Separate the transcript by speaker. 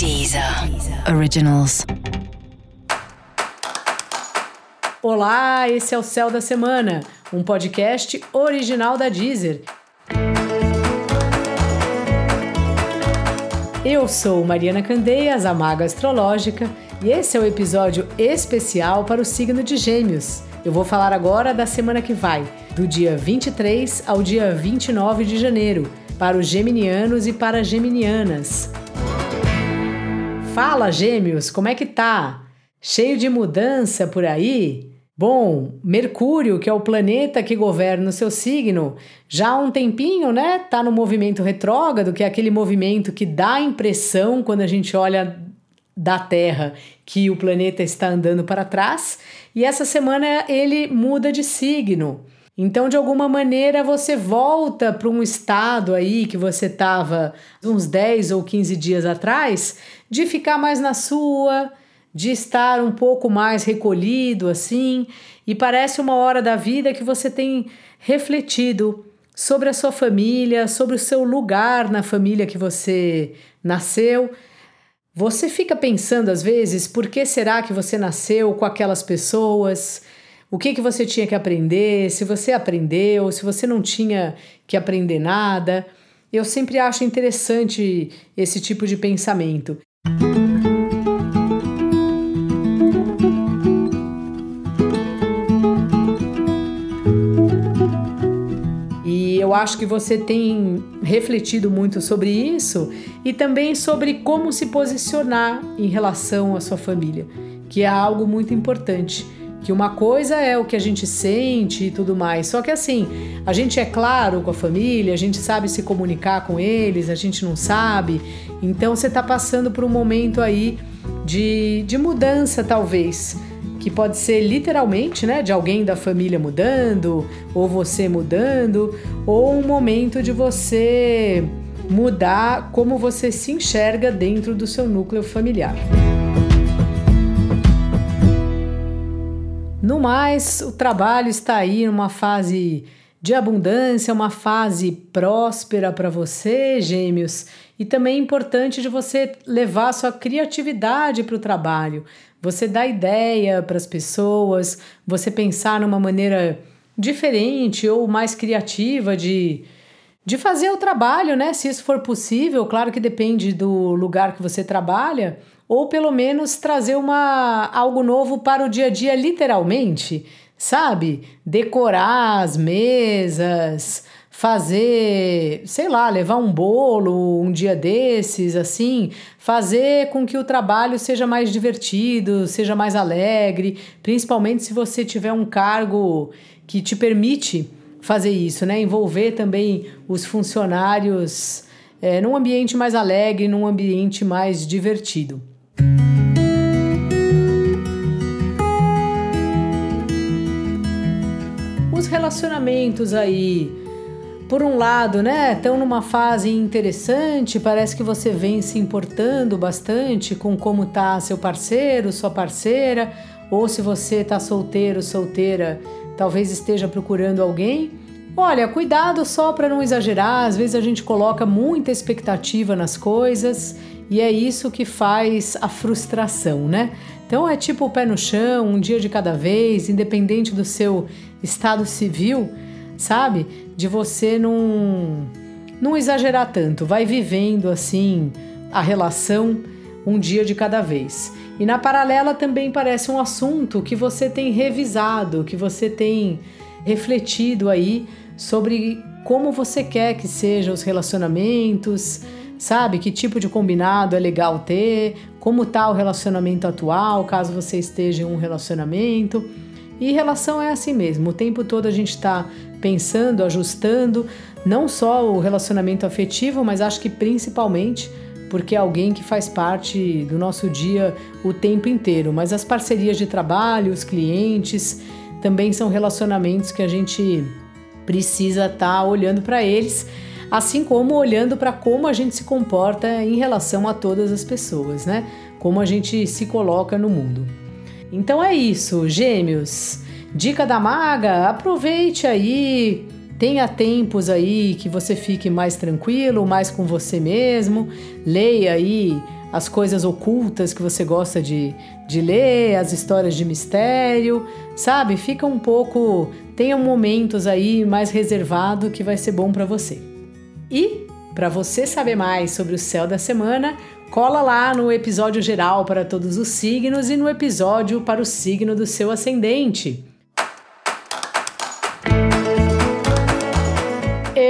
Speaker 1: Deezer Originals.
Speaker 2: Olá, esse é o Céu da Semana, um podcast original da Deezer. Eu sou Mariana Candeias, a Maga Astrológica, e esse é o episódio especial para o signo de Gêmeos. Eu vou falar agora da semana que vai, do dia 23 ao dia 29 de janeiro, para os geminianos e para as geminianas. Fala, Gêmeos, como é que tá? Cheio de mudança por aí? Bom, Mercúrio, que é o planeta que governa o seu signo, já há um tempinho, né? Tá no movimento retrógrado, que é aquele movimento que dá a impressão quando a gente olha da Terra que o planeta está andando para trás, e essa semana ele muda de signo. Então, de alguma maneira, você volta para um estado aí que você estava uns 10 ou 15 dias atrás, de ficar mais na sua, de estar um pouco mais recolhido assim, e parece uma hora da vida que você tem refletido sobre a sua família, sobre o seu lugar na família que você nasceu você fica pensando às vezes por que será que você nasceu com aquelas pessoas? O que que você tinha que aprender? Se você aprendeu, se você não tinha que aprender nada? Eu sempre acho interessante esse tipo de pensamento. eu acho que você tem refletido muito sobre isso e também sobre como se posicionar em relação à sua família, que é algo muito importante. Que uma coisa é o que a gente sente e tudo mais, só que assim, a gente é claro com a família, a gente sabe se comunicar com eles, a gente não sabe, então você está passando por um momento aí de, de mudança, talvez que pode ser literalmente, né, de alguém da família mudando, ou você mudando, ou um momento de você mudar como você se enxerga dentro do seu núcleo familiar. Mais, o trabalho está aí numa fase de abundância, uma fase próspera para você, Gêmeos, e também é importante de você levar sua criatividade para o trabalho, você dar ideia para as pessoas, você pensar numa maneira diferente ou mais criativa de, de fazer o trabalho, né? Se isso for possível, claro que depende do lugar que você trabalha, ou pelo menos trazer uma algo novo para o dia a dia literalmente, sabe? Decorar as mesas, fazer, sei lá, levar um bolo um dia desses, assim, fazer com que o trabalho seja mais divertido, seja mais alegre, principalmente se você tiver um cargo que te permite fazer isso, né? Envolver também os funcionários é, num ambiente mais alegre, num ambiente mais divertido. Os relacionamentos aí por um lado, né, estão numa fase interessante, parece que você vem se importando bastante com como tá seu parceiro, sua parceira, ou se você tá solteiro, solteira, talvez esteja procurando alguém. Olha, cuidado só para não exagerar, às vezes a gente coloca muita expectativa nas coisas e é isso que faz a frustração, né? Então é tipo o pé no chão, um dia de cada vez, independente do seu estado civil sabe? De você não, não exagerar tanto, vai vivendo assim a relação um dia de cada vez. E na paralela também parece um assunto que você tem revisado, que você tem refletido aí sobre como você quer que sejam os relacionamentos, sabe? Que tipo de combinado é legal ter, como tá o relacionamento atual, caso você esteja em um relacionamento. E relação é assim mesmo, o tempo todo a gente está pensando, ajustando, não só o relacionamento afetivo, mas acho que principalmente porque é alguém que faz parte do nosso dia o tempo inteiro. Mas as parcerias de trabalho, os clientes, também são relacionamentos que a gente precisa estar tá olhando para eles, assim como olhando para como a gente se comporta em relação a todas as pessoas, né? Como a gente se coloca no mundo. Então é isso, gêmeos. Dica da maga, aproveite aí, tenha tempos aí que você fique mais tranquilo, mais com você mesmo. Leia aí as coisas ocultas que você gosta de, de ler, as histórias de mistério, sabe? Fica um pouco. Tenha momentos aí mais reservado que vai ser bom para você. E, para você saber mais sobre o céu da semana, cola lá no episódio geral para todos os signos e no episódio para o signo do seu ascendente.